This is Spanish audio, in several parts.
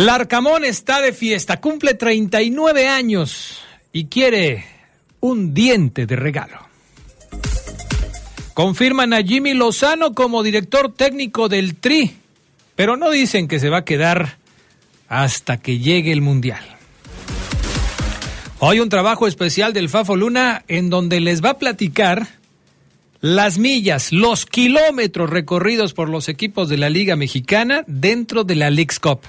Larcamón está de fiesta, cumple 39 años y quiere un diente de regalo. Confirman a Jimmy Lozano como director técnico del Tri, pero no dicen que se va a quedar hasta que llegue el Mundial. Hoy un trabajo especial del Fafo Luna en donde les va a platicar las millas, los kilómetros recorridos por los equipos de la Liga Mexicana dentro de la League's Cup.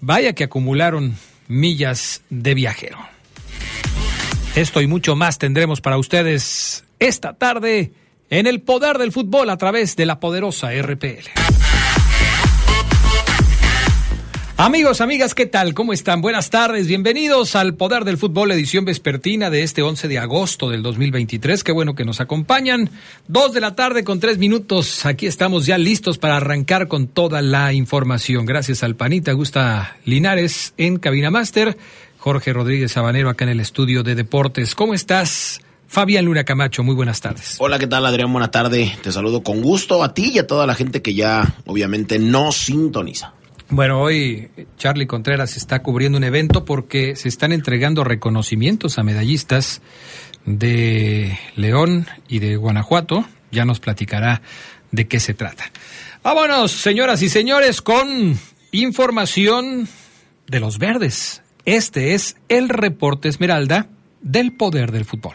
Vaya que acumularon millas de viajero. Esto y mucho más tendremos para ustedes esta tarde en el poder del fútbol a través de la poderosa RPL. Amigos, amigas, ¿qué tal? ¿Cómo están? Buenas tardes, bienvenidos al Poder del Fútbol, edición vespertina de este 11 de agosto del 2023. Qué bueno que nos acompañan. Dos de la tarde con tres minutos. Aquí estamos ya listos para arrancar con toda la información. Gracias al Panita Gusta Linares en Cabina Master. Jorge Rodríguez Sabanero acá en el estudio de deportes. ¿Cómo estás? Fabián Luna Camacho, muy buenas tardes. Hola, ¿qué tal Adrián? Buena tarde. Te saludo con gusto a ti y a toda la gente que ya obviamente no sintoniza. Bueno, hoy Charlie Contreras está cubriendo un evento porque se están entregando reconocimientos a medallistas de León y de Guanajuato. Ya nos platicará de qué se trata. Vámonos, señoras y señores, con información de los verdes. Este es el reporte Esmeralda del poder del fútbol.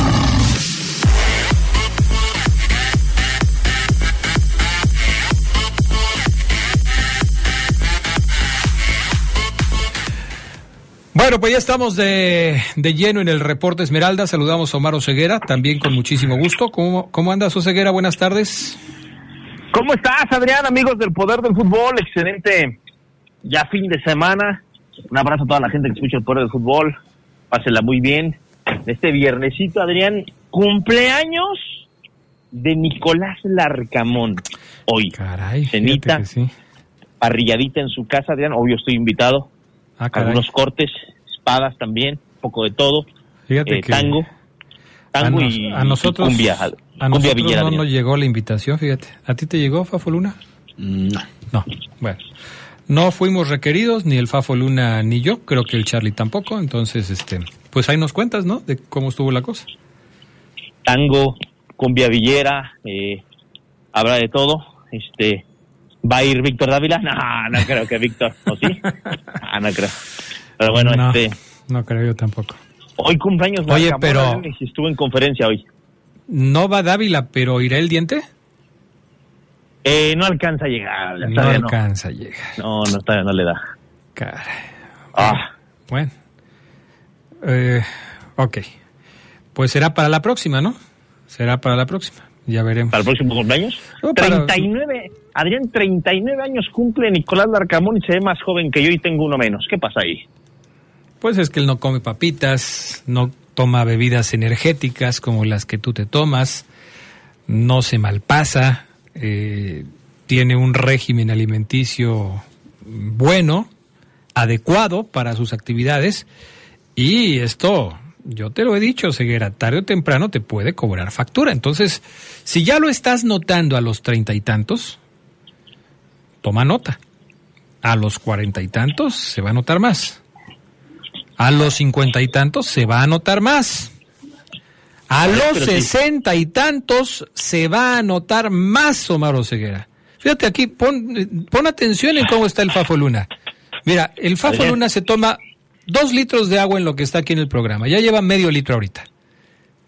Bueno, pues ya estamos de, lleno en el reporte Esmeralda. Saludamos a Omar Oseguera, también con muchísimo gusto. ¿Cómo, cómo andas, Oseguera? Buenas tardes. ¿Cómo estás, Adrián, amigos del Poder del Fútbol? Excelente ya fin de semana. Un abrazo a toda la gente que escucha el Poder del Fútbol. Pásela muy bien. Este viernesito, Adrián, cumpleaños de Nicolás Larcamón. Hoy. Caray. Cenita, parrilladita en su casa, Adrián. Obvio estoy invitado Ah, algunos cortes, espadas también, un poco de todo, Fíjate eh, que tango, tango a, nos- y, a nosotros, y cumbia, a nosotros villera, no nos llegó la invitación, fíjate. ¿A ti te llegó, Fafo Luna? No. No. Bueno. No fuimos requeridos, ni el Fafo Luna ni yo, creo que el Charlie tampoco, entonces, este, pues ahí nos cuentas, ¿no? De cómo estuvo la cosa. tango, cumbia villera, eh, habrá de todo, este, ¿va a ir Víctor Dávila? No, no creo que Víctor, ¿o sí? Ah, no creo. Pero bueno, no, este, no creo yo tampoco. hoy cumpleaños Oye, Larcamón, pero- y estuvo en conferencia hoy. No va Dávila, pero irá el diente. Eh, no alcanza a llegar, No alcanza a llegar. No, no, todavía no le da. Caray. Ah, Bueno. Eh, ok. Pues será para la próxima, ¿no? Será para la próxima. Ya veremos. ¿Para el próximo cumpleaños? No, para- 39, Adrián, 39 años cumple Nicolás Larcamón y se ve más joven que yo y tengo uno menos. ¿Qué pasa ahí? Pues es que él no come papitas, no toma bebidas energéticas como las que tú te tomas, no se malpasa, eh, tiene un régimen alimenticio bueno, adecuado para sus actividades y esto, yo te lo he dicho, Ceguera, tarde o temprano te puede cobrar factura. Entonces, si ya lo estás notando a los treinta y tantos, toma nota. A los cuarenta y tantos se va a notar más. A los cincuenta y tantos se va a notar más. A los sesenta y tantos se va a notar más, Omar Ceguera. Fíjate aquí, pon, pon atención en cómo está el Fafo Luna. Mira, el Fafo. Luna se toma dos litros de agua en lo que está aquí en el programa. Ya lleva medio litro ahorita.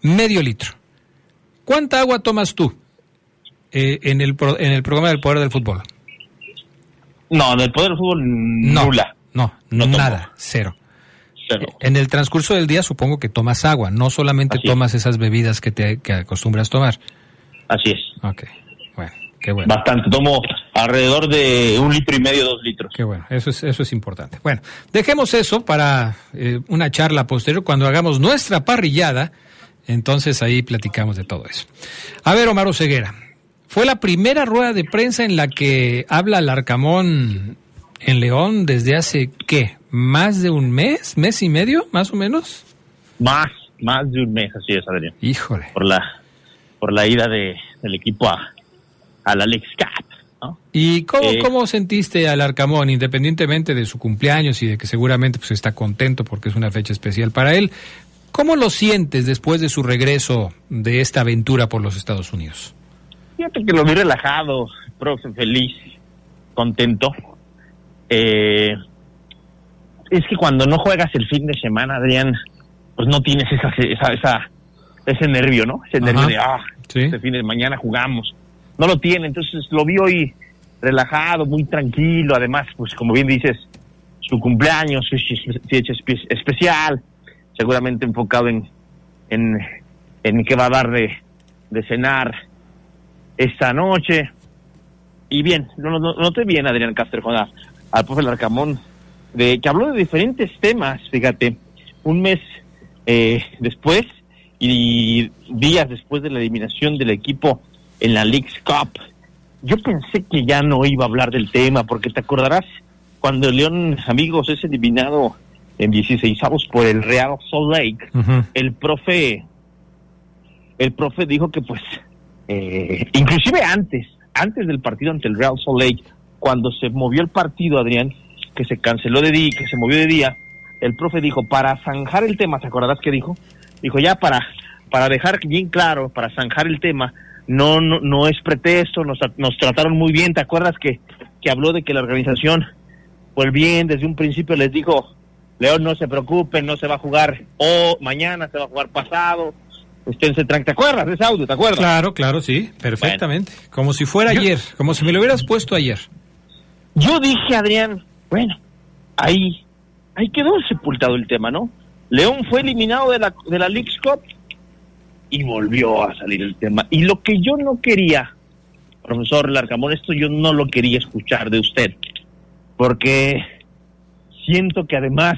Medio litro. ¿Cuánta agua tomas tú eh, en, el pro- en el programa del Poder del Fútbol? No, del poder del fútbol No, nula. No, No tomo. nada, cero. Cero. En el transcurso del día supongo que tomas agua, no solamente Así es. tomas esas bebidas que te que acostumbras tomar. Así es. Ok, bueno, qué bueno. Bastante. Tomo alrededor de un litro y medio, dos litros. Qué bueno, eso es, eso es importante. Bueno, dejemos eso para eh, una charla posterior cuando hagamos nuestra parrillada. Entonces ahí platicamos de todo eso. A ver, Omar Ceguera, fue la primera rueda de prensa en la que habla Larcamón en León desde hace, ¿qué? ¿Más de un mes? ¿Mes y medio, más o menos? Más, más de un mes, así es, Adrián. Híjole. Por la, por la ida de, del equipo a, a la Lex Cup, ¿no? ¿Y cómo, Eh. cómo sentiste al Arcamón, independientemente de su cumpleaños y de que seguramente pues, está contento porque es una fecha especial para él? ¿Cómo lo sientes después de su regreso de esta aventura por los Estados Unidos? Fíjate que lo vi relajado, profe, feliz, contento. Eh, es que cuando no juegas el fin de semana, Adrián, pues no tienes esa, esa, esa- ese nervio, ¿no? Ese Ajá. nervio de, ah, Sí. este fin de mañana jugamos. No lo tiene, entonces lo vi hoy relajado, muy tranquilo. Además, pues como bien dices, su cumpleaños, fecha fecha espe- especial, seguramente enfocado en, en, en qué va a dar de, de cenar esta noche. Y bien, no, no, no noté bien Adrián Castrejón al profe Larcamón, de, que habló de diferentes temas, fíjate, un mes eh, después y días después de la eliminación del equipo en la League's Cup. Yo pensé que ya no iba a hablar del tema, porque te acordarás cuando León, amigos, es eliminado en 16 por el Real Salt Lake, el profe el profe dijo que pues eh, inclusive antes antes del partido ante el Real Salt Lake cuando se movió el partido Adrián que se canceló de día que se movió de día el profe dijo para zanjar el tema ¿te acordarás que dijo? dijo ya para para dejar bien claro para zanjar el tema no no, no es pretexto nos, nos trataron muy bien ¿te acuerdas que, que habló de que la organización el bien desde un principio les dijo León no se preocupen no se va a jugar o mañana se va a jugar pasado esténse tranquilos. ¿Te acuerdas de ese audio? ¿Te acuerdas? Claro, claro, sí, perfectamente. Como si fuera ayer, como si me lo hubieras puesto ayer. Yo dije, Adrián, bueno, ahí, ahí quedó sepultado el tema, ¿no? León fue eliminado de la, de la League's Cup y volvió a salir el tema. Y lo que yo no quería, profesor Larcamón, esto yo no lo quería escuchar de usted, porque siento que además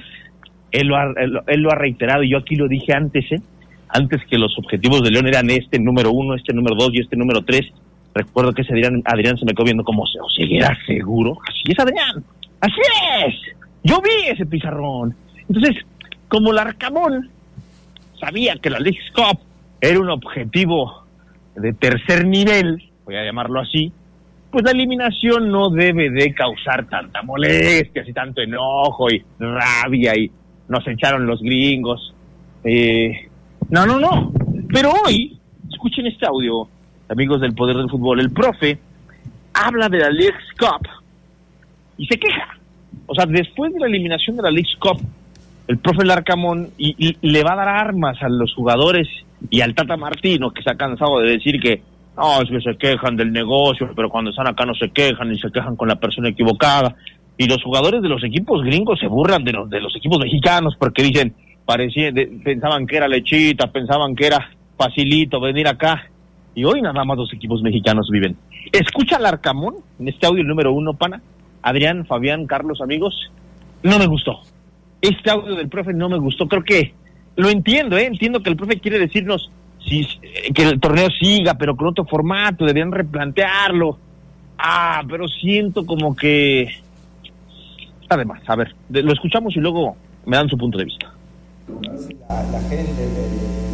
él lo ha, él, lo ha reiterado y yo aquí lo dije antes, ¿eh? Antes que los objetivos de León eran este número uno, este número dos y este número tres. Recuerdo que ese Adrián, Adrián se me quedó viendo como se o era seguro. Así es, Adrián. Así es. Yo vi ese pizarrón. Entonces, como Larcamón sabía que la League's Cup era un objetivo de tercer nivel, voy a llamarlo así, pues la eliminación no debe de causar tanta molestia, y tanto enojo y rabia y nos echaron los gringos. Eh, no, no, no. Pero hoy, escuchen este audio, amigos del Poder del Fútbol, el profe habla de la League's Cup y se queja. O sea, después de la eliminación de la League's Cup, el profe Larcamón y, le va a dar armas a los jugadores y al Tata Martino, que se ha cansado de decir que no, es que se quejan del negocio, pero cuando están acá no se quejan y se quejan con la persona equivocada. Y los jugadores de los equipos gringos se burlan de los, de los equipos mexicanos porque dicen, parecía, de- pensaban que era lechita, pensaban que era facilito venir acá. Y hoy nada más los equipos mexicanos viven. Escucha al Arcamón en este audio número uno, pana. Adrián, Fabián, Carlos, amigos. No me gustó. Este audio del profe no me gustó. Creo que lo entiendo, ¿eh? Entiendo que el profe quiere decirnos eh, que el torneo siga, pero con otro formato, deberían replantearlo. Ah, pero siento como que... Además, a ver, lo escuchamos y luego me dan su punto de vista. La, gente, el, el-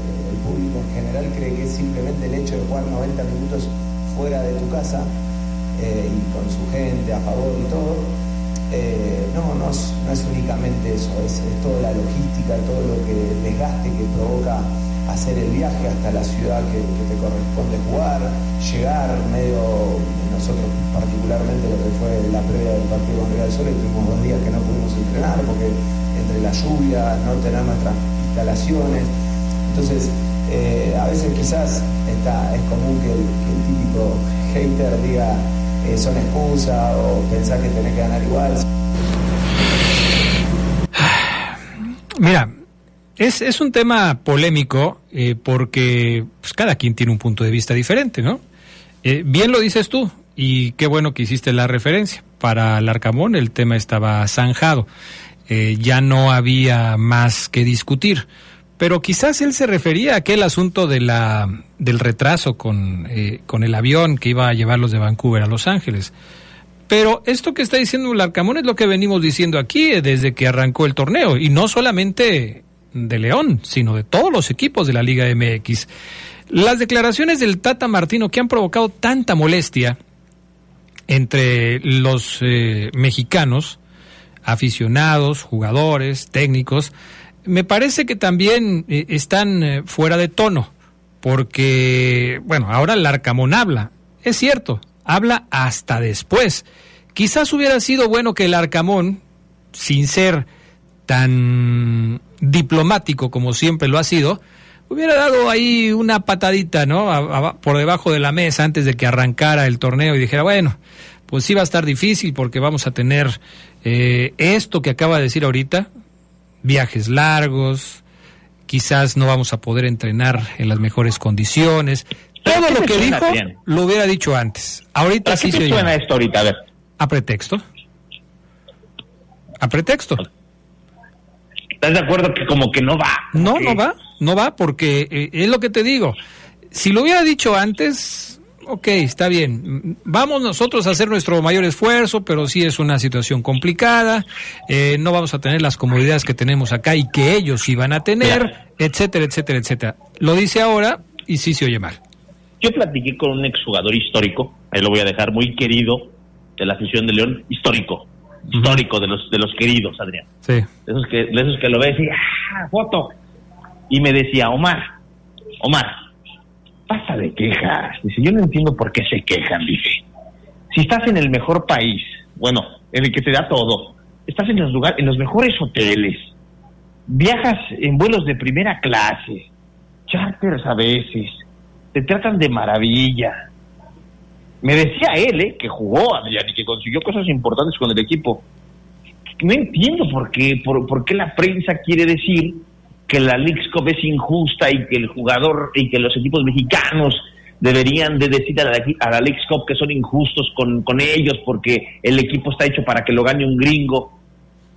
público en general cree que simplemente el hecho de jugar 90 minutos fuera de tu casa eh, y con su gente a favor y todo. Eh, no, no es, no es únicamente eso, es, toda la logística, todo lo que desgaste que provoca hacer el viaje hasta la ciudad que, que te corresponde jugar, llegar medio, nosotros particularmente lo que fue la previa del partido con Real Sol, tuvimos dos días que no pudimos entrenar, porque entre la lluvia, no tener nuestras instalaciones. Entonces, eh, a veces quizás está, es común que el, típico hater diga eh, son excusas o pensar que tenés que ganar igual. Mira, es, es un tema polémico eh, porque pues, cada quien tiene un punto de vista diferente, ¿no? bien lo dices tú, y qué bueno que hiciste la referencia. Para Larcamón el tema estaba zanjado. Eh, ya no había más que discutir. Pero quizás él se refería a aquel asunto de la, del retraso con, eh, con el avión que iba a llevarlos de Vancouver a Los Ángeles. Pero esto que está diciendo Larcamón es lo que venimos diciendo aquí desde que arrancó el torneo. Y no solamente de León, sino de todos los equipos de la Liga MX. Las declaraciones del Tata Martino que han provocado tanta molestia entre los eh, mexicanos, aficionados, jugadores, técnicos, me parece que también eh, están eh, fuera de tono, porque, bueno, ahora el Arcamón habla, es cierto, habla hasta después. Quizás hubiera sido bueno que el Arcamón, sin ser tan diplomático como siempre lo ha sido, hubiera dado ahí una patadita, ¿no? por debajo de la mesa antes de que arrancara el torneo y dijera, bueno, pues sí va a estar difícil porque vamos a tener eh, esto que acaba de decir ahorita, viajes largos, quizás no vamos a poder entrenar en las mejores condiciones. Todo lo que dijo lo hubiera dicho antes. Ahorita sí se suena esto ahorita? A ver. A pretexto. A pretexto. ¿Estás de acuerdo que como que no va? No, no va, no va porque eh, es lo que te digo. Si lo hubiera dicho antes, ok, está bien. Vamos nosotros a hacer nuestro mayor esfuerzo, pero sí es una situación complicada. Eh, no vamos a tener las comodidades que tenemos acá y que ellos iban a tener, etcétera, etcétera, etcétera. Lo dice ahora y sí se oye mal. Yo platiqué con un exjugador histórico, ahí lo voy a dejar muy querido de la afición de León, histórico, histórico de los de los queridos, Adrián. Sí. De esos que, de esos que lo ves y ¡ah, foto! Y me decía, Omar, Omar, basta de quejas. Dice, yo no entiendo por qué se quejan, dice. Si estás en el mejor país, bueno, en el que te da todo, estás en los lugares, en los mejores hoteles, viajas en vuelos de primera clase, charters a veces, te tratan de maravilla. Me decía él, ¿eh? que jugó Adrián y que consiguió cosas importantes con el equipo. No entiendo por qué, por qué la prensa quiere decir que la League Cup es injusta y que el jugador y que los equipos mexicanos deberían de decir a la, a la que son injustos con, con ellos porque el equipo está hecho para que lo gane un gringo.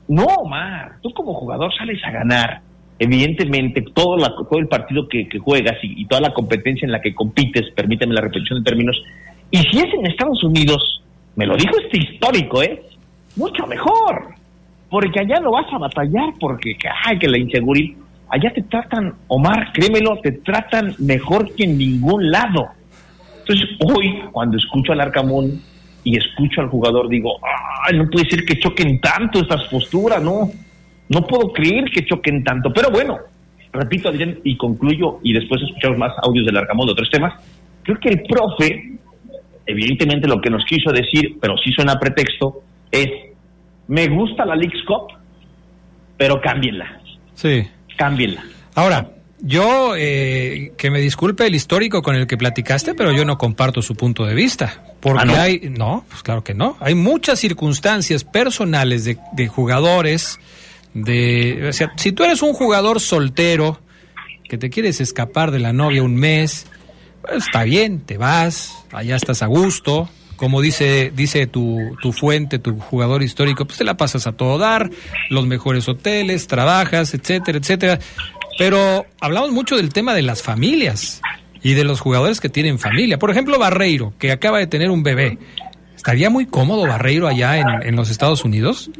No, Omar, tú como jugador sales a ganar. Evidentemente, todo, la, todo el partido que, juegas y, y, toda la competencia en la que compites, permíteme la repetición de términos, y si es en Estados Unidos, me lo dijo este histórico, ¿eh? Mucho mejor, porque allá lo vas a batallar, porque ay, que la inseguridad, allá te tratan, Omar, créemelo, te tratan mejor que en ningún lado. Entonces, hoy, cuando escucho al Arcamón y escucho al jugador, digo, ay, no puede ser que choquen tanto estas posturas, no, no puedo creer que choquen tanto. Pero bueno, repito, Adrián, y concluyo, y después escuchamos más audios del Arcamón de otros temas. Creo que el profe, evidentemente lo que nos quiso decir, pero sí suena pretexto, es, me gusta la League's Cup, pero cámbienla. Sí cámbienla. Ahora, yo, eh, que me disculpe el histórico con el que platicaste, pero yo no comparto su punto de vista. Porque ¿Ah, no? hay, no, pues claro que no. Hay muchas circunstancias personales de, de jugadores, de, o sea, si tú eres un jugador soltero, que te quieres escapar de la novia un mes, pues está bien, te vas, allá estás a gusto, como dice, dice tu, tu fuente, tu jugador histórico, pues te la pasas a todo dar, los mejores hoteles, trabajas, etcétera, etcétera. Pero hablamos mucho del tema de las familias y de los jugadores que tienen familia. Por ejemplo, Barreiro, que acaba de tener un bebé. ¿Estaría muy cómodo Barreiro allá en, en los Estados Unidos?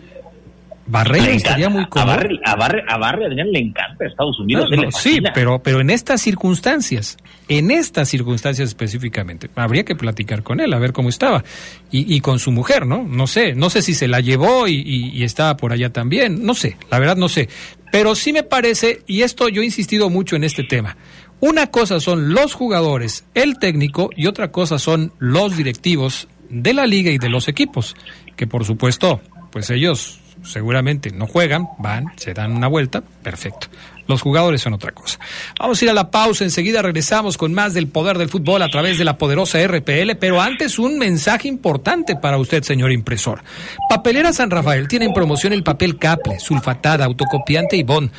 Barreiro estaría muy cómodo. A Barry, a Barry, a Adrián le encanta Estados Unidos. No, no, sí, pero, pero en estas circunstancias, en estas circunstancias específicamente, habría que platicar con él, a ver cómo estaba. Y, y con su mujer, ¿no? No sé, no sé si se la llevó y, y, y, estaba por allá también, no sé, la verdad no sé. Pero sí me parece, y esto yo he insistido mucho en este tema, una cosa son los jugadores, el técnico, y otra cosa son los directivos de la liga y de los equipos, que por supuesto, pues ellos seguramente no juegan, van, se dan una vuelta, perfecto. Los jugadores son otra cosa. Vamos a ir a la pausa, enseguida regresamos con más del poder del fútbol a través de la poderosa RPL, pero antes un mensaje importante para usted, señor impresor. Papelera San Rafael tiene en promoción el papel Caple, sulfatada, autocopiante y bond.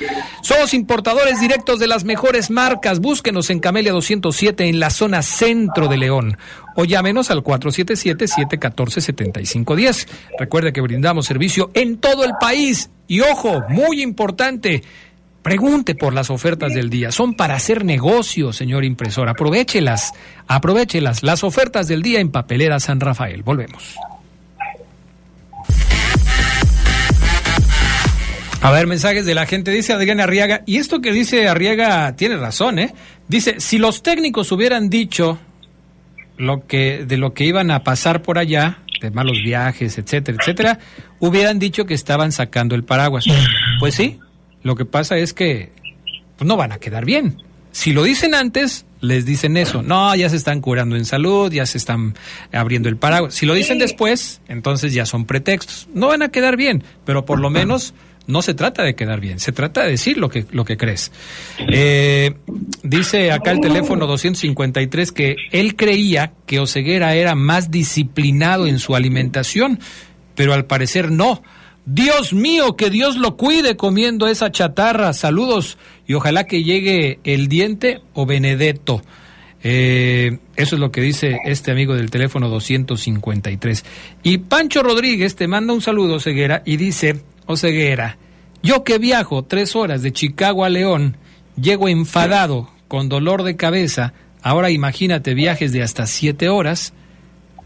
Somos importadores directos de las mejores marcas. Búsquenos en Camelia 207 en la zona centro de León o llámenos al 477-714-7510. Recuerde que brindamos servicio en todo el país. Y ojo, muy importante, Pregunte por las ofertas del día. Son para hacer negocio, señor impresor. Aprovechelas, aprovechelas. Las ofertas del día en Papelera San Rafael. Volvemos. A ver, mensajes de la gente. Dice Adrián Arriaga. Y esto que dice Arriaga tiene razón, ¿eh? Dice, si los técnicos hubieran dicho lo que, de lo que iban a pasar por allá, de malos viajes, etcétera, etcétera, hubieran dicho que estaban sacando el paraguas. Pues sí, lo que pasa es que pues, no van a quedar bien. Si lo dicen antes, les dicen eso. No, ya se están curando en salud, ya se están abriendo el paraguas. Si lo dicen después, entonces ya son pretextos. No van a quedar bien, pero por lo menos no se trata de quedar bien, se trata de decir lo que, lo que crees. Eh, dice acá el teléfono 253 que él creía que Oseguera era más disciplinado en su alimentación, pero al parecer no. Dios mío, que Dios lo cuide comiendo esa chatarra. Saludos y ojalá que llegue el diente o Benedetto. Eh, eso es lo que dice este amigo del teléfono 253. Y Pancho Rodríguez te manda un saludo, Ceguera, y dice, oh Ceguera, yo que viajo tres horas de Chicago a León, llego enfadado, con dolor de cabeza, ahora imagínate viajes de hasta siete horas,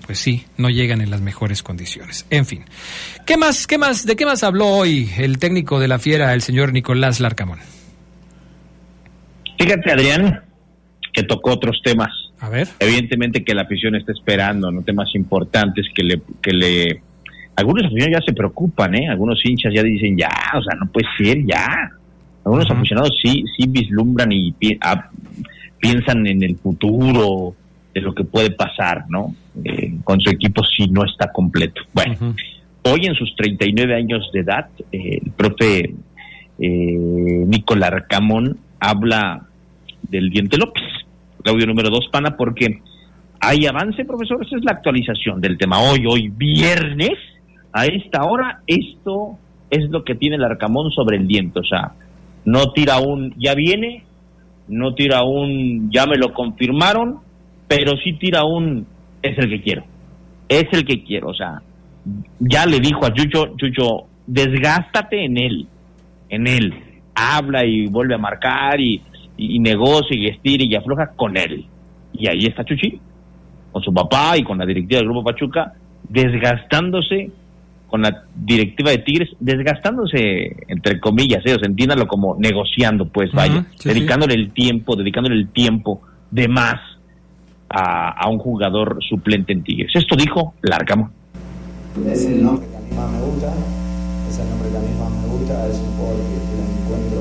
pues sí, no llegan en las mejores condiciones. En fin, ¿qué más, qué más, de qué más habló hoy el técnico de la Fiera, el señor Nicolás Larcamón? Fíjate, Adrián, que tocó otros temas. A ver. Evidentemente que la afición está esperando, ¿no? Temas importantes que le, que le, algunos aficionados ya se preocupan, ¿eh? Algunos hinchas ya dicen, ya, o sea, no puede ser, ya. Algunos aficionados sí, sí vislumbran y ah, piensan en el futuro, de lo que puede pasar, ¿no? Eh, con su equipo si no está completo. Bueno, hoy en sus 39 años de edad, eh, el profe eh, Nicolás Arcamón habla del Diente López, audio número dos, pana, porque hay avance, profesor, esa es la actualización del tema. Hoy, hoy viernes, a esta hora, esto es lo que tiene el Arcamón sobre el diente, o sea, no tira un ya viene, no tira un ya me lo confirmaron, pero sí tira un, es el que quiero, es el que quiero, o sea, ya le dijo a Chucho, Chucho, desgástate en él, en él, habla y vuelve a marcar y, y, negocia y estira y afloja con él. Y ahí está Chuchi, con su papá y con la directiva del Grupo Pachuca, desgastándose con la directiva de Tigres, desgastándose, entre comillas, ellos ¿eh? entiéndalo como negociando, pues vaya, dedicándole el tiempo, dedicándole el tiempo de más a, un jugador suplente en Tigres. Esto dijo Larcamo. Es el nombre que a mí más me gusta, es el nombre que a mí más me gusta, es un jugador que, encuentro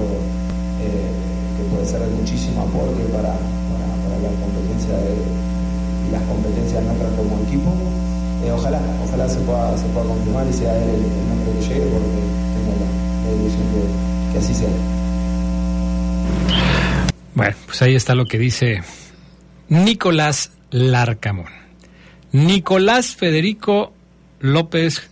eh, que puede ser de muchísimo aporte para, para, la competencia y las competencias nuestras como equipo. Eh, ojalá, ojalá se pueda, se pueda confirmar y sea él el, nombre que llegue porque tengo la, ilusión de que así sea. Bueno, pues ahí está lo que dice Nicolás Larcamón. Nicolás Federico López.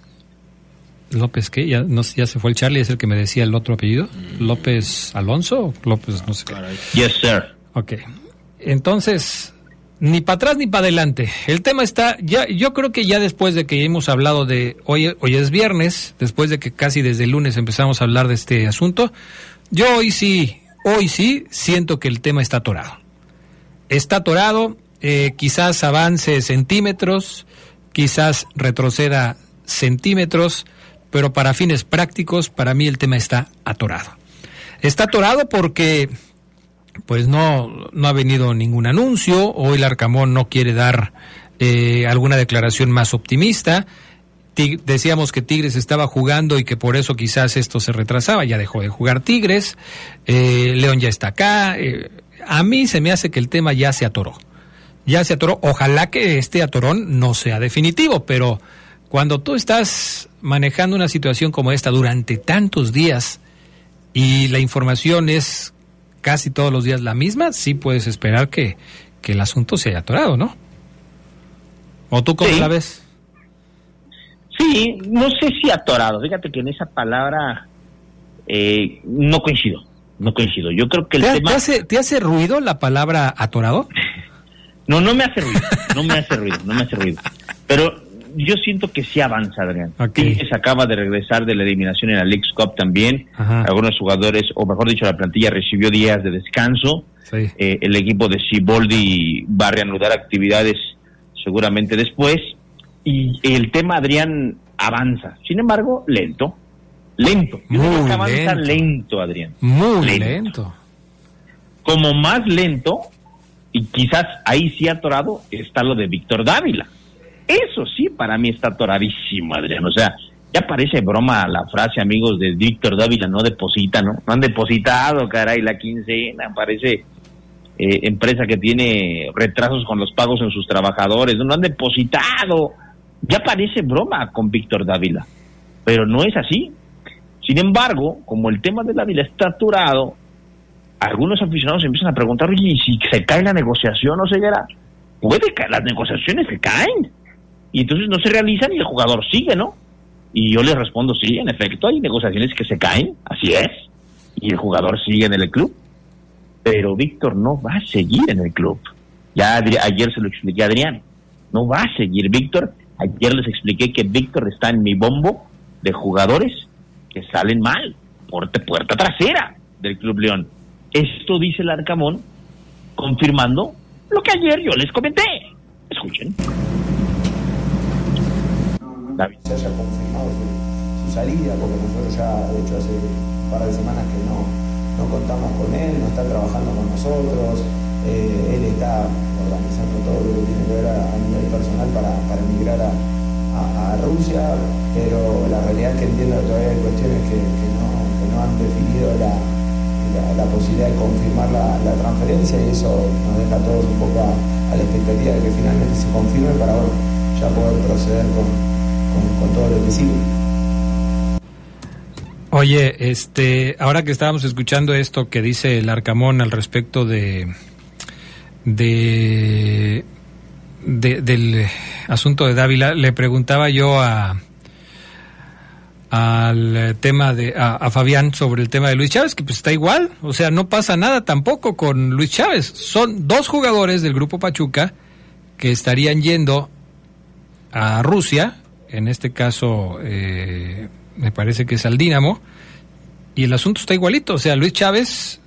¿López qué? Ya, no, ya se fue el Charlie, es el que me decía el otro apellido. ¿López Alonso? López, no sé qué. Yes, sir. Ok. Entonces, ni para atrás ni para adelante. El tema está, ya, yo creo que ya después de que hemos hablado de, hoy, hoy es viernes, después de que casi desde el lunes empezamos a hablar de este asunto, yo hoy sí, hoy sí siento que el tema está atorado está atorado, eh, quizás avance centímetros, quizás retroceda centímetros, pero para fines prácticos, para mí el tema está atorado. Está atorado porque pues no, no ha venido ningún anuncio, hoy el Arcamón no quiere dar eh, alguna declaración más optimista. decíamos que Tigres estaba jugando y que por eso quizás esto se retrasaba, ya dejó de jugar Tigres, eh, León ya está acá, a mí se me hace que el tema ya se atoró. Ya se atoró. Ojalá que este atorón no sea definitivo, pero cuando tú estás manejando una situación como esta durante tantos días y la información es casi todos los días la misma, sí puedes esperar que, que el asunto se haya atorado, ¿no? ¿O tú cómo Sí. la ves? Sí, no sé si atorado. Fíjate que en esa palabra eh, no coincido. No coincido. Yo creo que el ¿Te, tema. te hace, ¿Te hace ruido la palabra atorado? No, no me hace ruido. No me hace ruido. No me hace ruido. Pero yo siento que sí avanza, Adrián. Ok. Tigres acaba de regresar de la eliminación en la League Cup también. Ajá. Algunos jugadores, o mejor dicho, la plantilla recibió días de descanso. Sí. Eh, el equipo de Siboldi va a reanudar actividades seguramente después. Y el tema, Adrián, avanza. Sin embargo, lento. Lento. Yo creo Muy que avanza lento. lento, Adrián. Muy Lento. lento. Como más lento, y quizás ahí sí atorado, está lo de Víctor Dávila. Eso sí, para mí está atoradísimo, Adrián. O sea, ya parece broma la frase, amigos, de Víctor Dávila, no deposita, ¿no? No han depositado, caray, la quincena. Parece eh, empresa que tiene retrasos con los pagos en sus trabajadores. No han depositado. Ya parece broma con Víctor Dávila. Pero no es así. Sin embargo, como el tema de Dávila está aturado, algunos aficionados empiezan a preguntar, oye, ¿y si se cae la negociación o ceguera? Puede caer, las negociaciones se caen. Y entonces no se realizan y el jugador sigue, ¿no? Y yo les respondo, sí, en efecto, hay negociaciones que se caen, así es. Y el jugador sigue en el club. Pero Víctor no va a seguir en el club. Ya ayer se lo expliqué a Adrián. No va a seguir Víctor. Ayer les expliqué que Víctor está en mi bombo de jugadores salen mal, puerta, puerta trasera del Club León. Esto dice el Arcamón, confirmando lo que ayer yo les comenté. Escuchen. David. se haya confirmado su, salida, porque nosotros ya, de hecho, hace un par de semanas que no, no contamos con él, no está trabajando con nosotros, eh, él está organizando todo lo que tiene que ver a, a nivel personal para, para emigrar a, a- a Rusia, pero la realidad es que entiendo que todavía hay cuestiones que, no, han definido la, posibilidad de confirmar la, transferencia y eso nos deja a todos un poco a, la expectativa de que finalmente se confirme para bueno, ya poder proceder con, con, con todo lo que sigue. Oye, este, ahora que estábamos escuchando esto que dice el Arcamón al respecto de, de- del asunto de Dávila, le preguntaba yo a al tema de a, Fabián sobre el tema de Luis Chávez que pues está igual, o sea, no pasa nada tampoco con Luis Chávez. Son dos jugadores del grupo Pachuca que estarían yendo a Rusia, en este caso eh, me parece que es al Dínamo, y el asunto está igualito, o sea, Luis Chávez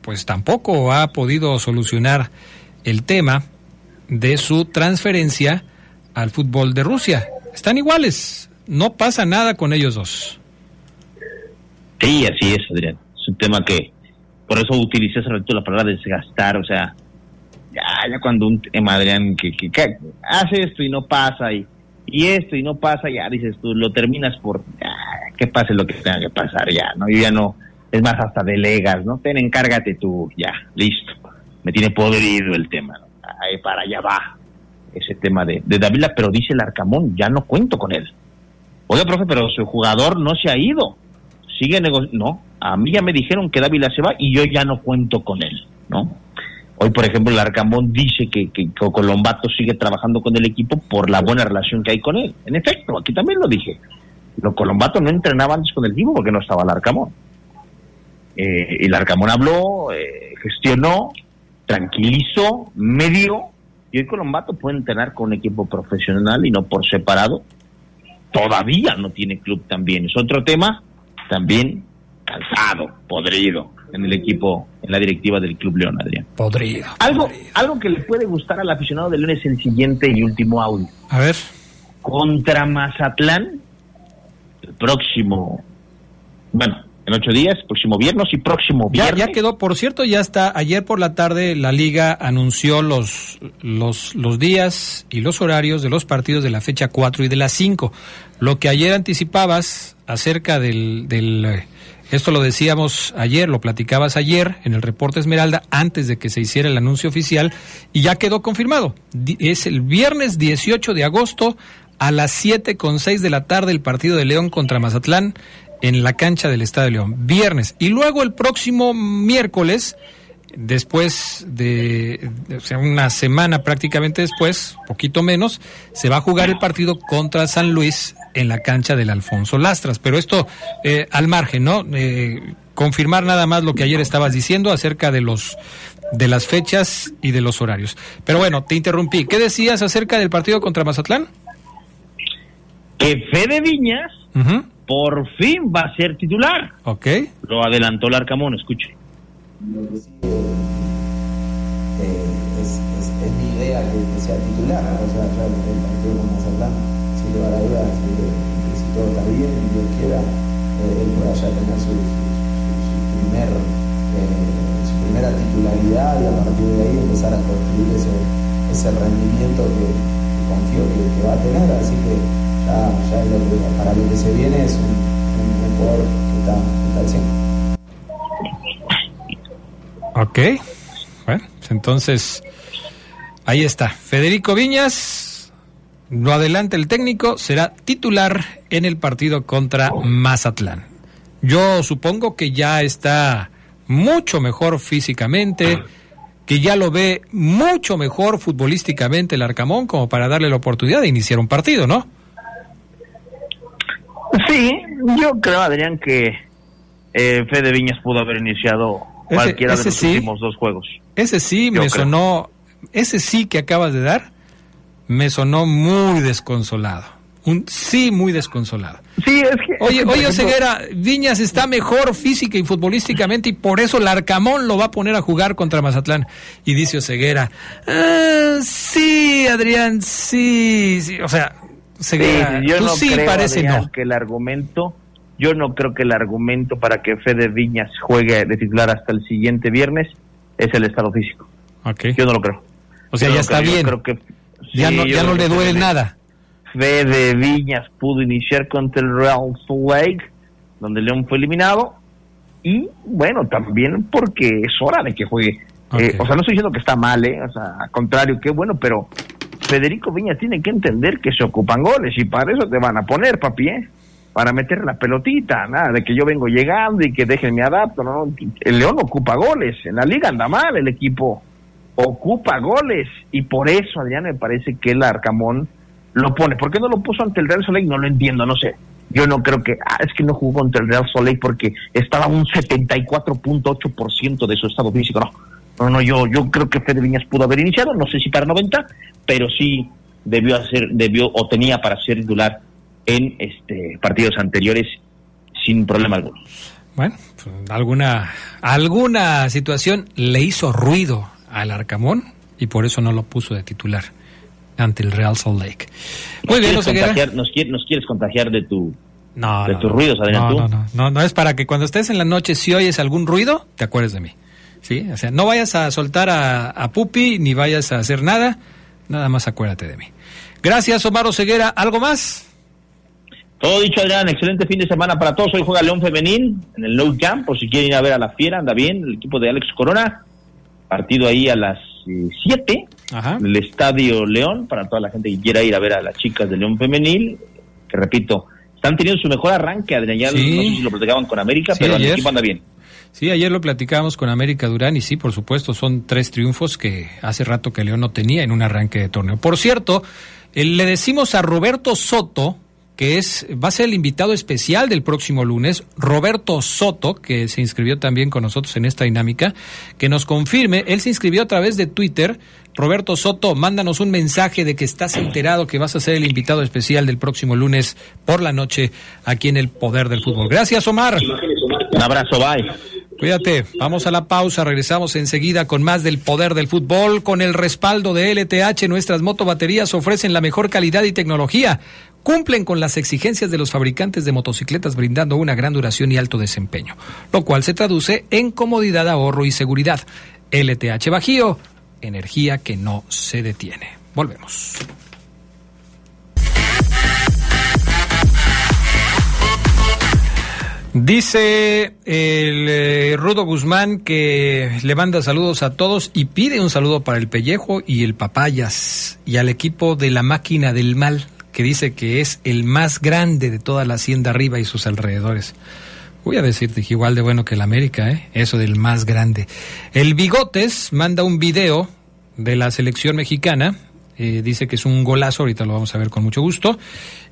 pues tampoco ha podido solucionar el tema de su transferencia al fútbol de Rusia. Están iguales, no pasa nada con ellos dos. Sí, así es, Adrián. Es un tema que, por eso utilicé hace rato la palabra desgastar, o sea, ya, ya cuando un tema, Adrián, que, que, hace esto y no pasa, y, y esto y no pasa, ya dices tú, lo terminas por, ya, que pase lo que tenga que pasar, ya, ¿no? Yo ya no, es más, hasta delegas, ¿no? Ten, encárgate tú, ya, listo. Me tiene podrido el tema, ¿no? Ahí para allá va ese tema de, de Davila, pero dice el Arcamón, ya no cuento con él. Oiga, profe, pero su jugador no se ha ido. Sigue negociando. No, a mí ya me dijeron que Dávila se va y yo ya no cuento con él, ¿no? Hoy, por ejemplo, el Arcamón dice que, que, que Colombato sigue trabajando con el equipo por la buena relación que hay con él. En efecto, aquí también lo dije. Lo Colombato no entrenaba antes con el equipo porque no estaba el Arcamón. Eh, el Arcamón habló, eh, gestionó, tranquilizó, medio, y hoy Colombato puede entrenar con un equipo profesional y no por separado. Todavía no tiene club también. Es otro tema, también cansado, podrido en el equipo, en la directiva del Club León, Adrián. Podrido. Algo, algo que le puede gustar al aficionado de León es el siguiente y último audio. A ver. Contra Mazatlán, el próximo, bueno, en ocho días, próximo viernes y próximo viernes. ya quedó, por cierto, ya está. Ayer por la tarde la liga anunció los, los, los días y los horarios de los partidos de la fecha 4 y de la 5. Lo que ayer anticipabas acerca del, del esto lo decíamos ayer, lo platicabas ayer en el reporte Esmeralda antes de que se hiciera el anuncio oficial y ya quedó confirmado. Es el viernes 18 de agosto a las 7 con 6 de la tarde el partido de León contra Mazatlán en la cancha del Estadio León, viernes. Y luego el próximo miércoles, después de, o sea, una semana prácticamente después, poquito menos, se va a jugar el partido contra San Luis en la cancha del Alfonso Lastras. Pero esto eh, al margen, ¿no? Eh, confirmar nada más lo que ayer estabas diciendo acerca de los de las fechas y de los horarios. Pero bueno, te interrumpí. ¿Qué decías acerca del partido contra Mazatlán? Que Fede Viñas por fin va a ser titular. Ok. Lo adelantó el Arcamón, escuche. Eh, es, es, es, mi idea que, que, sea titular. O sea, ya el partido con Mazatlán, sin lugar a dudas, si todo está bien y Dios quiera, eh, él pueda ya tener su, su, su primer, eh, su primera titularidad y a partir de ahí empezar a construir ese, ese rendimiento que, que confío que, que, va a tener. Así que que, para lo que se viene es un, un, que está, que está al 100. Ok. Bueno, entonces, ahí está. Federico Viñas, lo adelanta el técnico, será titular en el partido contra Mazatlán. Yo supongo que ya está mucho mejor físicamente, que ya lo ve mucho mejor futbolísticamente el Arcamón como para darle la oportunidad de iniciar un partido, ¿no? Sí, yo creo, Adrián, que eh, Fede Viñas pudo haber iniciado cualquiera ese, de los sí, últimos dos juegos. Ese sí Yo me creo. sonó, ese sí que acabas de dar, me sonó muy desconsolado. Un sí muy desconsolado. Sí, es que. Oye, es que, oye, ejemplo, Ceguera, Viñas está mejor física y futbolísticamente y por eso el Arcamón lo va a poner a jugar contra Mazatlán. Y dice Ceguera, ah, sí, Adrián, sí, sí. O sea, Sí, yo tú no sí creo, parece Adrián, no. que el argumento yo no creo que el argumento para que Fede Viñas juegue de titular hasta el siguiente viernes es el estado físico. Okay. Yo no lo creo. O sea, yo ya no está creo, bien. Creo que, ya sí, no, ya no le duele Fede, nada. Fede Viñas pudo iniciar contra el Real Salt Lake, donde León fue eliminado. Y bueno, también porque es hora de que juegue. Okay. Eh, o sea, no estoy diciendo que está mal, ¿eh? O sea, al contrario, qué bueno, pero Federico Viñas tiene que entender que se ocupan goles y para eso te van a poner, papi, ¿eh? para meter la pelotita, nada de que yo vengo llegando y que dejen mi adapto, no, el León ocupa goles, en la liga anda mal el equipo, ocupa goles y por eso Adrián me parece que el Arcamón lo pone, ¿por qué no lo puso ante el Real Soleil? No lo entiendo, no sé, yo no creo que, ah, es que no jugó contra el Real Soleil porque estaba un 74.8% de su estado físico, no, no, no, yo, yo creo que Fede Viñas pudo haber iniciado, no sé si para 90, pero sí debió hacer, debió o tenía para ser titular en este partidos anteriores sin problema alguno. Bueno, alguna alguna situación le hizo ruido al Arcamón y por eso no lo puso de titular ante el Real Salt Lake. Muy bien, nos, quieres, nos quieres contagiar de tu no, de no, tus ruidos, Adrián, no, no, no, no, no es para que cuando estés en la noche si oyes algún ruido, te acuerdes de mí. Sí, o sea, no vayas a soltar a, a Pupi ni vayas a hacer nada, nada más acuérdate de mí. Gracias, Omar Ceguera. ¿Algo más? Todo dicho, Adrián, excelente fin de semana para todos. Hoy juega León Femenil en el Nou Camp, por si quieren ir a ver a la fiera, anda bien, el equipo de Alex Corona. Partido ahí a las 7 eh, en el Estadio León, para toda la gente que quiera ir a ver a las chicas de León Femenil, que repito, están teniendo su mejor arranque, Adrián, ya Sí. no sé si lo platicaban con América, Sí, pero el equipo anda bien. Sí, ayer lo platicábamos con América Durán y sí, por supuesto, son tres triunfos que hace rato que León no tenía en un arranque de torneo. Por cierto, eh, le decimos a Roberto Soto, que es va a ser el invitado especial del próximo lunes, Roberto Soto, que se inscribió también con nosotros en esta dinámica, que nos confirme, él se inscribió a través de Twitter. Roberto Soto, mándanos un mensaje de que estás enterado que vas a ser el invitado especial del próximo lunes por la noche aquí en el Poder del Fútbol. Gracias, Omar. Un abrazo, bye. Cuídate, vamos a la pausa, regresamos enseguida con más del poder del fútbol, con el respaldo de LTH, nuestras motobaterías ofrecen la mejor calidad y tecnología, cumplen con las exigencias de los fabricantes de motocicletas brindando una gran duración y alto desempeño, lo cual se traduce en comodidad, ahorro y seguridad. LTH Bajío, energía que no se detiene. Volvemos. Dice el eh, Rudo Guzmán que le manda saludos a todos y pide un saludo para el Pellejo y el Papayas y al equipo de la máquina del mal que dice que es el más grande de toda la hacienda arriba y sus alrededores. Voy a decirte que igual de bueno que el América, ¿eh? eso del más grande. El Bigotes manda un video de la selección mexicana, eh, dice que es un golazo, ahorita lo vamos a ver con mucho gusto.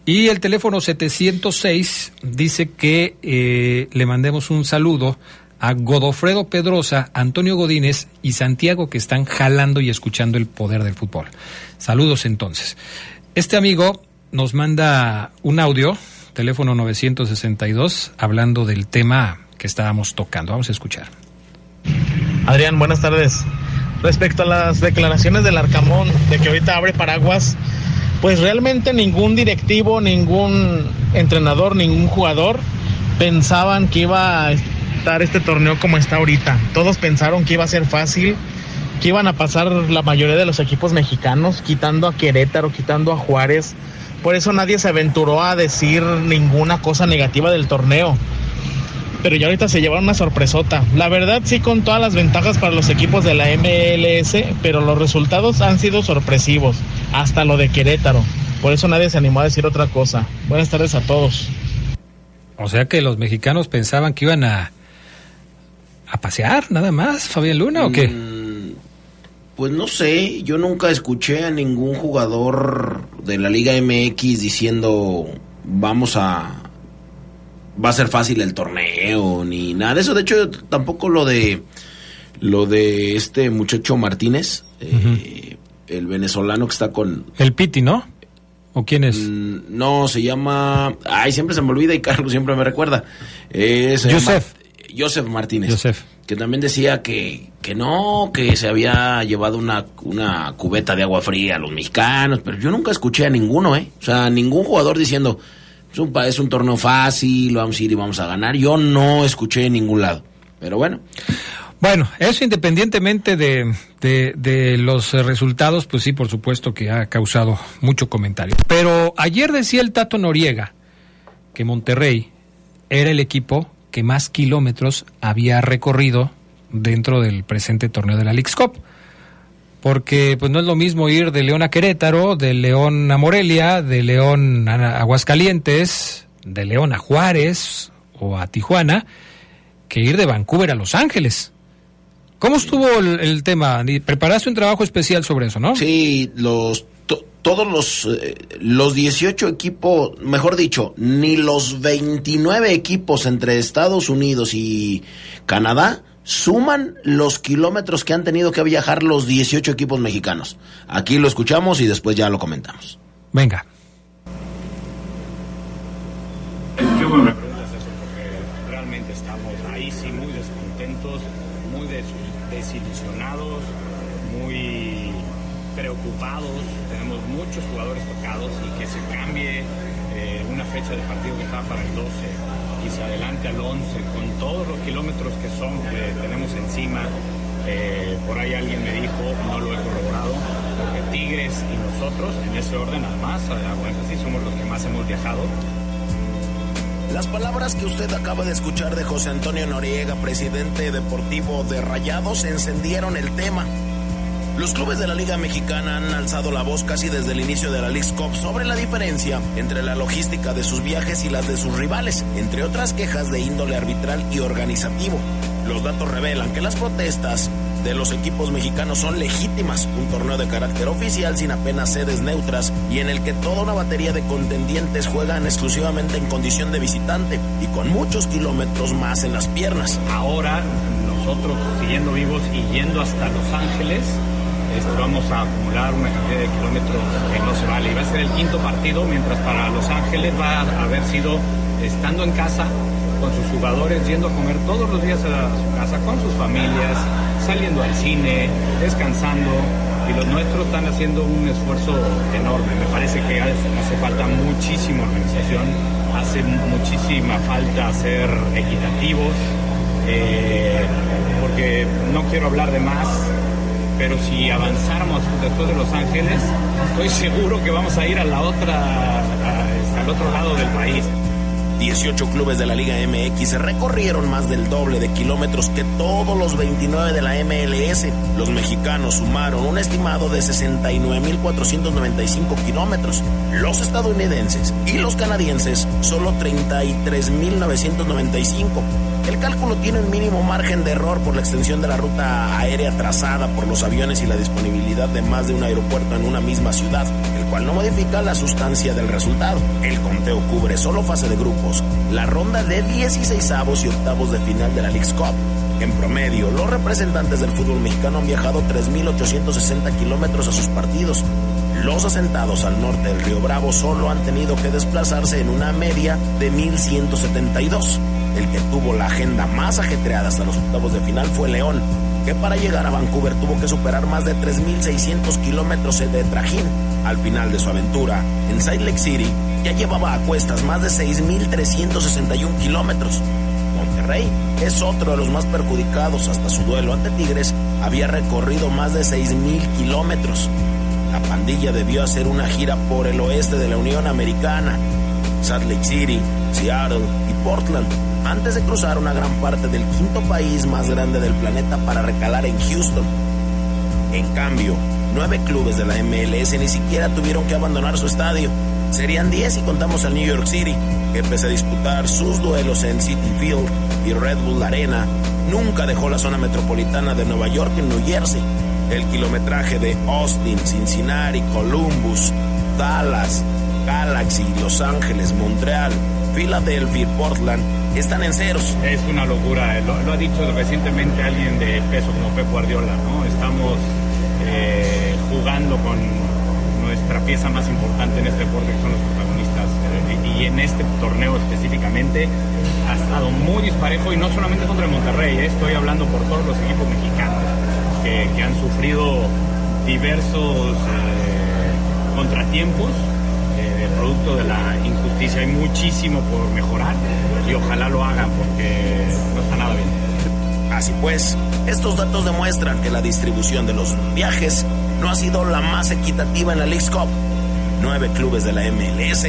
Y el teléfono 706 dice que eh, le mandemos un saludo a Godofredo Pedrosa, Antonio Godínez y Santiago que están jalando y escuchando el poder del fútbol. Saludos entonces. Este amigo nos manda un audio, teléfono 962, hablando del tema que estábamos tocando. Vamos a escuchar. Adrián, buenas tardes. Respecto a las declaraciones del Arcamón de que ahorita abre paraguas, pues realmente ningún directivo, ningún entrenador, ningún jugador pensaban que iba a estar este torneo como está ahorita. Todos pensaron que iba a ser fácil, que iban a pasar la mayoría de los equipos mexicanos, quitando a Querétaro, quitando a Juárez. Por eso nadie se aventuró a decir ninguna cosa negativa del torneo. Pero ya ahorita se llevaron una sorpresota. La verdad sí con todas las ventajas para los equipos de la MLS, pero los resultados han sido sorpresivos. Hasta lo de Querétaro. Por eso nadie se animó a decir otra cosa. Buenas tardes a todos. O sea que los mexicanos pensaban que iban a, a pasear nada más, Fabián Luna, ¿o qué? Mm, pues no sé, yo nunca escuché a ningún jugador de la Liga MX diciendo vamos a va a ser fácil el torneo ni nada de eso. De hecho, tampoco lo de lo de este muchacho Martínez, eh, el venezolano que está con El Piti, ¿no? ¿O quién es? Mm, No, se llama. Ay, siempre se me olvida y Carlos siempre me recuerda. Es, eh, Joseph. Joseph Martínez. Joseph. Que también decía que, que no, que se había llevado una, una cubeta de agua fría a los mexicanos, pero yo nunca escuché a ninguno, ¿eh? O sea, ningún jugador diciendo, es un, torneo fácil, vamos a ir y vamos a ganar. Yo no escuché en ningún lado. Pero bueno, Bueno, eso independientemente de, de, los resultados, pues sí, por supuesto que ha causado mucho comentario. Pero ayer decía el Tato Noriega que Monterrey era el equipo que más kilómetros había recorrido dentro del presente torneo de la Leagues Cup. Porque pues no es lo mismo ir de León a Querétaro, de León a Morelia, de León a Aguascalientes, de León a Juárez o a Tijuana, que ir de Vancouver a Los Ángeles. ¿Cómo estuvo el, tema? Preparaste un trabajo especial sobre eso, ¿no? Sí, los to- todos los eh, los 18 equipos, mejor dicho, ni los 29 equipos entre Estados Unidos y Canadá suman los kilómetros que han tenido que viajar los 18 equipos mexicanos. Aquí lo escuchamos y después ya lo comentamos. Venga. Ese orden además, hago énfasis, somos los que más hemos viajado. Las palabras que usted acaba de escuchar de José Antonio Noriega, presidente deportivo de Rayados, encendieron el tema. Los clubes de la Liga Mexicana han alzado la voz casi desde el inicio de la League Cup sobre la diferencia entre la logística de sus viajes y las de sus rivales, entre otras quejas de índole arbitral y organizativo. Los datos revelan que las protestas de los equipos mexicanos son legítimas, un torneo de carácter oficial sin apenas sedes neutras y en el que toda una batería de contendientes juegan exclusivamente en condición de visitante y con muchos kilómetros más en las piernas. ahora nosotros siguiendo vivos y yendo hasta Los Ángeles este, vamos a acumular una cantidad de kilómetros que no se vale y va a ser el quinto partido mientras para Los Ángeles va a haber sido estando en casa con sus jugadores yendo a comer todos los días a su casa con sus familias saliendo al cine descansando y los nuestros están haciendo un esfuerzo enorme me parece que hace falta muchísima organización hace muchísima falta ser equitativos eh, porque no quiero hablar de más, pero si avanzáramos después de Los Ángeles, estoy seguro que vamos a ir a la otra, al otro lado del país. 18 clubes de la Liga MX recorrieron más del doble de kilómetros que todos los 29 de la MLS. Los mexicanos sumaron un estimado de 69.495 kilómetros. Los estadounidenses y los canadienses solo 33.995. El cálculo tiene un mínimo margen de error por la extensión de la ruta aérea trazada por los aviones y la disponibilidad de más de un aeropuerto en una misma ciudad, cual no modifica la sustancia del resultado. El conteo cubre solo fase de grupos, la ronda de 16 avos y octavos de final de la League's Cup. En promedio, los representantes del fútbol mexicano han viajado 3.860 kilómetros a sus partidos. Los asentados al norte del Río Bravo solo han tenido que desplazarse en una media de 1.172. El que tuvo la agenda más ajetreada hasta los octavos de final fue León, que para llegar a Vancouver tuvo que superar más de 3.600 kilómetros de trajín. Al final de su aventura, en Salt Lake City, ya llevaba a cuestas más de 6.361 kilómetros. Monterrey es otro de los más perjudicados. Hasta su duelo ante Tigres había recorrido más de 6.000 kilómetros. La pandilla debió hacer una gira por el oeste de la Unión Americana, Salt Lake City, Seattle Portland antes de cruzar una gran parte del quinto país más grande del planeta para recalar en Houston. En cambio, nueve clubes de la MLS ni siquiera tuvieron que abandonar su estadio. Serían diez si contamos al New York City, que pese a disputar sus duelos en City Field y Red Bull Arena, nunca dejó la zona metropolitana de Nueva York en New Jersey. El kilometraje de Austin, Cincinnati, Columbus, Dallas, Galaxy, Los Ángeles, Montreal, Filadelfia y Portland están en ceros. Es una locura, lo, ha dicho recientemente alguien de peso como Pep Guardiola, ¿no? Estamos eh, jugando con nuestra pieza más importante en este deporte, que son los protagonistas. Eh, y en este torneo específicamente ha estado muy disparejo y no solamente contra el Monterrey, eh, estoy hablando por todos los equipos mexicanos que han sufrido diversos contratiempos producto de la injusticia. Hay muchísimo por mejorar y ojalá lo hagan porque no está nada bien. Así pues, estos datos demuestran que la distribución de los viajes no ha sido la más equitativa en la League Cup. Nueve clubes de la MLS,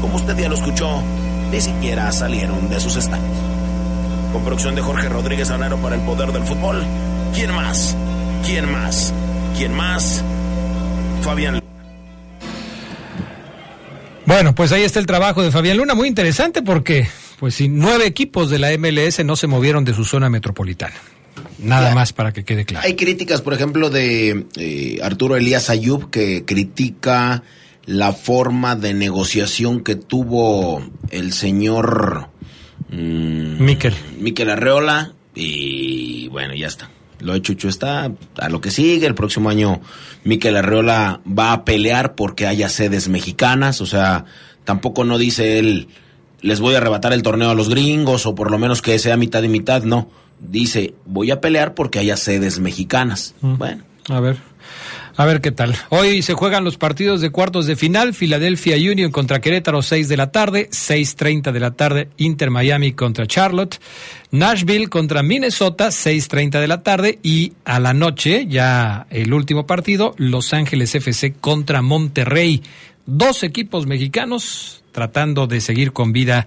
como usted ya lo escuchó, ni siquiera salieron de sus estadios. Con producción de Jorge Rodríguez Anaro para el poder del fútbol. ¿Quién más? ¿Quién más? ¿Quién más? Fabián bueno, pues ahí está el trabajo de Fabián Luna, muy interesante porque, pues, si nueve equipos de la MLS no se movieron de su zona metropolitana. Nada más para que quede claro. Hay críticas, por ejemplo, de eh, Arturo Elías Ayub, que critica la forma de negociación que tuvo el señor mm, Miquel. Miquel Arreola. Y bueno, ya está. Lo de Chucho está a lo que sigue. El próximo año Miquel Arreola va a pelear porque haya sedes mexicanas. O sea, tampoco no dice él, les voy a arrebatar el torneo a los gringos o por lo menos que sea mitad y mitad. No. Dice, voy a pelear porque haya sedes mexicanas. Mm. Bueno. A ver. A ver qué tal. Hoy se juegan los partidos de cuartos de final. Philadelphia Union contra Querétaro, 6 de la tarde. 6.30 de la tarde, Inter Miami contra Charlotte. Nashville contra Minnesota, 6.30 de la tarde. Y a la noche, ya el último partido, Los Ángeles FC contra Monterrey. Dos equipos mexicanos tratando de seguir con vida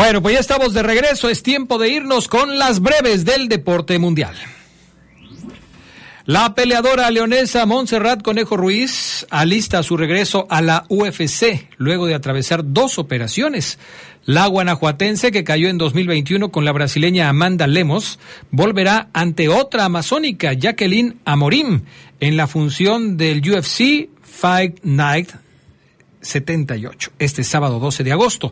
Bueno, pues ya estamos de regreso. Es tiempo de irnos con las breves del deporte mundial. La peleadora leonesa Montserrat Conejo Ruiz alista su regreso a la UFC luego de atravesar dos operaciones. La guanajuatense, que cayó en 2021 con la brasileña Amanda Lemos, volverá ante otra amazónica, Jacqueline Amorim, en la función del UFC Fight Night 78, este sábado 12 de agosto.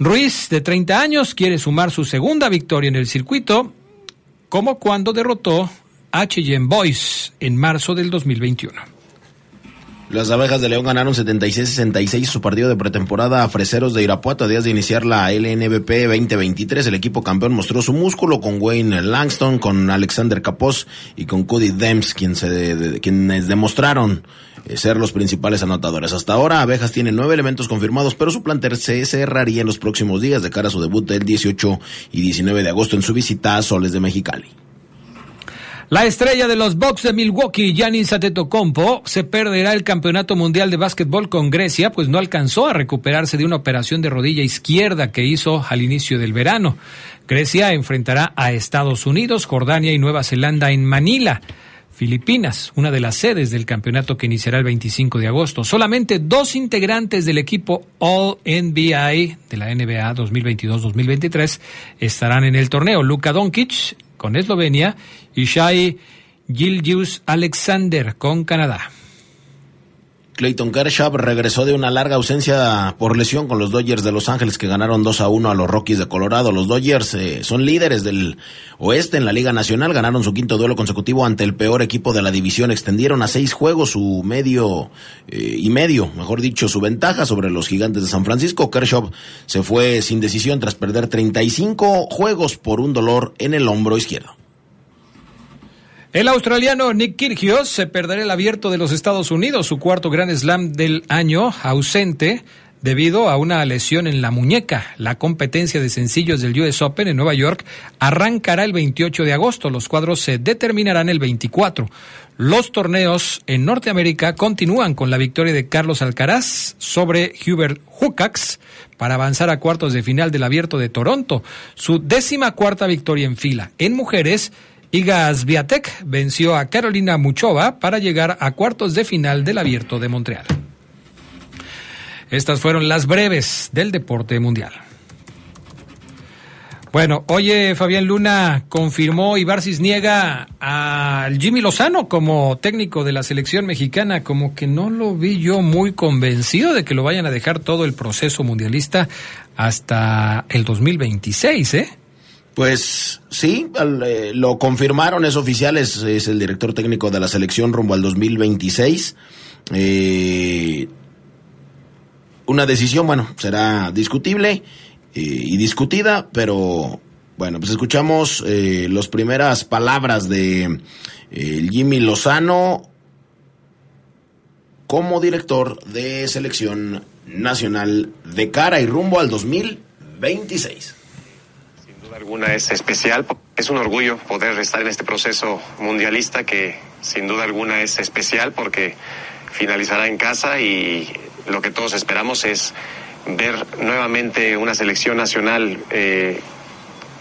Ruiz, de 30 años, quiere sumar su segunda victoria en el circuito, como cuando derrotó a Cheyenne Boys en marzo del 2021. Las abejas de León ganaron 76-66 su partido de pretemporada a Freseros de Irapuato. A días de iniciar la LNBP 2023, el equipo campeón mostró su músculo con Wayne Langston, con Alexander Capos y con Cody Dems, quien se quienes demostraron ser los principales anotadores. Hasta ahora, Abejas tiene nueve elementos confirmados, pero su plantel se cerraría en los próximos días de cara a su debut del 18 y 19 de agosto en su visita a Soles de Mexicali. La estrella de los Bucks de Milwaukee, Giannis Antetokounmpo, se perderá el Campeonato Mundial de Básquetbol con Grecia, pues no alcanzó a recuperarse de una operación de rodilla izquierda que hizo al inicio del verano. Grecia enfrentará a Estados Unidos, Jordania y Nueva Zelanda en Manila. Filipinas, una de las sedes del campeonato que iniciará el 25 de agosto. Solamente dos integrantes del equipo All NBA de la NBA 2022-2023 estarán en el torneo. Luka Doncic con Eslovenia y Shai Gilgius Alexander con Canadá. Clayton Kershaw regresó de una larga ausencia por lesión con los Dodgers de Los Ángeles que ganaron 2 a 1 a los Rockies de Colorado. Los Dodgers eh, son líderes del oeste en la Liga Nacional, ganaron su quinto duelo consecutivo ante el peor equipo de la división, extendieron a seis juegos su medio eh, y medio, mejor dicho, su ventaja sobre los gigantes de San Francisco. Kershaw se fue sin decisión tras perder 35 juegos por un dolor en el hombro izquierdo. El australiano Nick Kyrgios se perderá el abierto de los Estados Unidos, su cuarto Grand Slam del año, ausente debido a una lesión en la muñeca. La competencia de sencillos del US Open en Nueva York arrancará el 28 de agosto. Los cuadros se determinarán el 24. Los torneos en Norteamérica continúan con la victoria de Carlos Alcaraz sobre Hubert Hucax para avanzar a cuartos de final del Abierto de Toronto, su décima cuarta victoria en fila. En mujeres, Iga Swiatek venció a Carolina Muchova para llegar a cuartos de final del Abierto de Montreal. Estas fueron las breves del deporte mundial. Bueno, oye, Fabián Luna confirmó Ibar niega al Jimmy Lozano como técnico de la selección mexicana, como que no lo vi yo muy convencido de que lo vayan a dejar todo el proceso mundialista hasta el 2026, ¿eh? Pues sí, eh, lo confirmaron, es oficial, es, el director técnico de la selección rumbo al 2026. Eh, una decisión, bueno, será discutible eh, y discutida, pero bueno, pues escuchamos las primeras palabras de Jimmy Lozano como director de selección nacional de cara y rumbo al 2026 es especial. Es un orgullo poder estar en este proceso mundialista que sin duda alguna es especial porque finalizará en casa y lo que todos esperamos es ver nuevamente una selección nacional eh,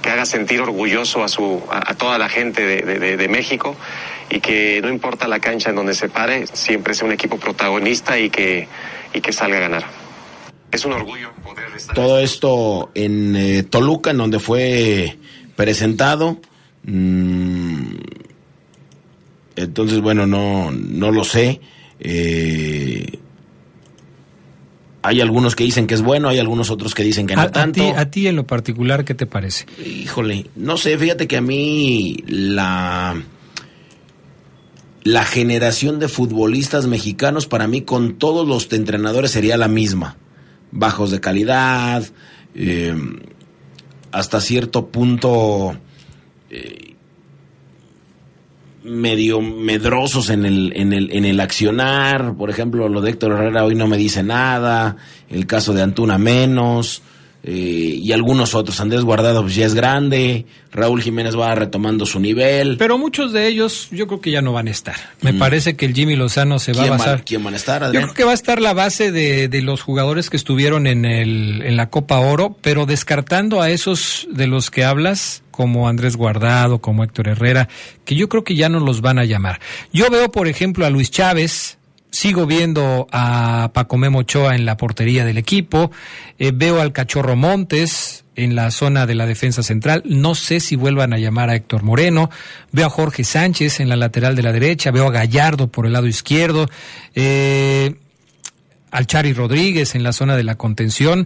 que haga sentir orgulloso a, su, a, toda la gente de, de, México y que no importa la cancha en donde se pare, siempre sea un equipo protagonista y que, y que salga a ganar. Es un orgullo poder estar. Todo esto en eh, Toluca, en donde fue presentado. Mm, entonces, bueno, no, no lo sé. Eh, hay algunos que dicen que es bueno, hay algunos otros que dicen que no tanto. A ti, a ti en lo particular, ¿qué te parece? Híjole, no sé, fíjate que a mí la la generación de futbolistas mexicanos para mí con todos los entrenadores sería la misma bajos de calidad, eh, hasta cierto punto eh, medio medrosos en el, en, el, en el accionar. Por ejemplo, lo de Héctor Herrera hoy no me dice nada, el caso de Antuna menos. Eh, y algunos otros. Andrés Guardado pues, ya es grande, Raúl Jiménez va retomando su nivel. Pero muchos de ellos yo creo que ya no van a estar. Me mm. parece que el Jimmy Lozano se va a basar. ¿Quién van a estar? Yo creo que va a estar la base de, de, los jugadores que estuvieron en, el, en la Copa Oro, pero descartando a esos de los que hablas, como Andrés Guardado, como Héctor Herrera, que yo creo que ya no los van a llamar. Yo veo, por ejemplo, a Luis Chávez, Sigo viendo a Paco Memo Ochoa en la portería del equipo. Eh, veo al Cachorro Montes en la zona de la defensa central. No sé si vuelvan a llamar a Héctor Moreno. Veo a Jorge Sánchez en la lateral de la derecha. Veo a Gallardo por el lado izquierdo. Eh, al Chari Rodríguez en la zona de la contención.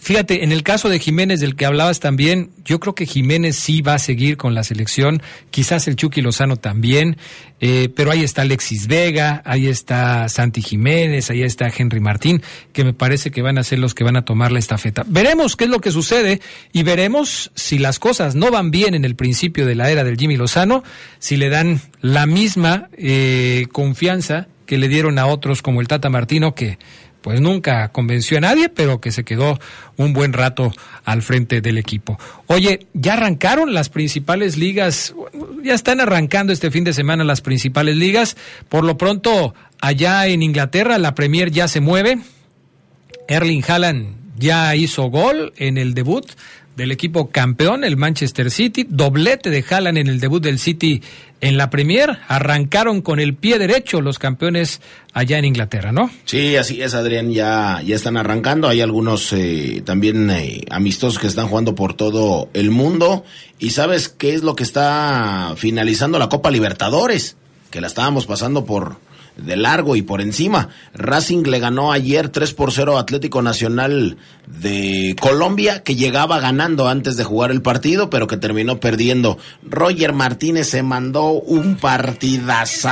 Fíjate, en el caso de Jiménez del que hablabas también, yo creo que Jiménez sí va a seguir con la selección, quizás el Chucky Lozano también, eh, pero ahí está Alexis Vega, ahí está Santi Jiménez, ahí está Henry Martín, que me parece que van a ser los que van a tomar la estafeta. Veremos qué es lo que sucede y veremos si las cosas no van bien en el principio de la era del Jimmy Lozano, si le dan la misma eh, confianza que le dieron a otros como el Tata Martino, que pues nunca convenció a nadie, pero que se quedó un buen rato al frente del equipo. Oye, ya arrancaron las principales ligas, ya están arrancando este fin de semana las principales ligas. Por lo pronto, allá en Inglaterra, la Premier ya se mueve. Erling Haaland ya hizo gol en el debut del equipo campeón, el Manchester City, doblete de Haaland en el debut del City en la Premier, arrancaron con el pie derecho los campeones allá en Inglaterra, ¿no? Sí, así es, Adrián, ya, ya están arrancando, hay algunos eh, también eh, amistosos que están jugando por todo el mundo, y ¿sabes qué es lo que está finalizando la Copa Libertadores? Que la estábamos pasando por de largo y por encima. Racing le ganó ayer 3 por 0 Atlético Nacional de Colombia, que llegaba ganando antes de jugar el partido, pero que terminó perdiendo. Roger Martínez se mandó un partidazo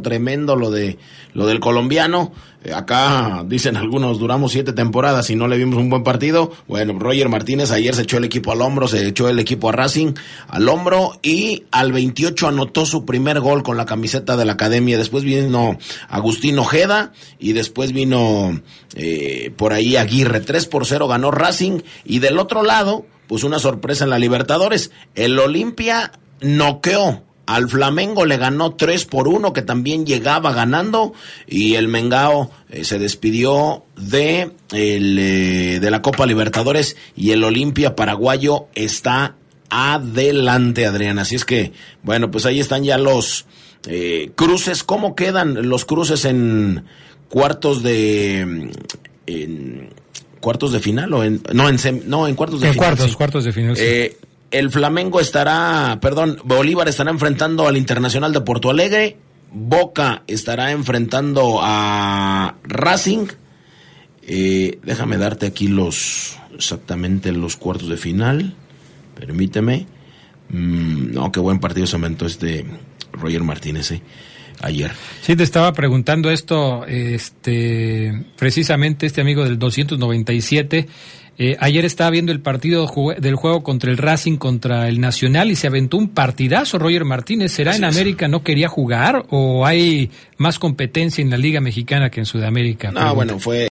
tremendo lo de lo del colombiano. Eh, acá dicen algunos, duramos siete temporadas y no le vimos un buen partido. Bueno, Roger Martínez ayer se echó el equipo al hombro, se echó el equipo a Racing al hombro y al 28 anotó su primer gol con la camiseta de la academia. Después vino Agustín Ojeda y después vino eh, por ahí Aguirre. 3 por 0 ganó Racing y del otro lado, pues una sorpresa en la Libertadores. El Olimpia noqueó al Flamengo le ganó 3 por 1, que también llegaba ganando. Y el Mengao eh, se despidió de, el, eh, de la Copa Libertadores. Y el Olimpia paraguayo está adelante, Adrián. Así es que, bueno, pues ahí están ya los eh, cruces. ¿Cómo quedan los cruces en cuartos de. En, cuartos de final o en no en no en cuartos de en final cuartos cuartos de final sí el Flamengo estará, perdón, Bolívar estará enfrentando al Internacional de Porto Alegre, Boca estará enfrentando a Racing. Eh, déjame darte aquí los exactamente los cuartos de final. Permíteme. Mm, no, qué buen partido se aumentó este Roger Martínez eh, ayer. Sí, te estaba preguntando esto, este, precisamente este amigo del 297 eh, ayer estaba viendo el partido del juego contra el Racing contra el Nacional y se aventó un partidazo Roger Martínez. ¿Será en América no quería jugar o hay más competencia en la Liga Mexicana que en Sudamérica? No, bueno, fue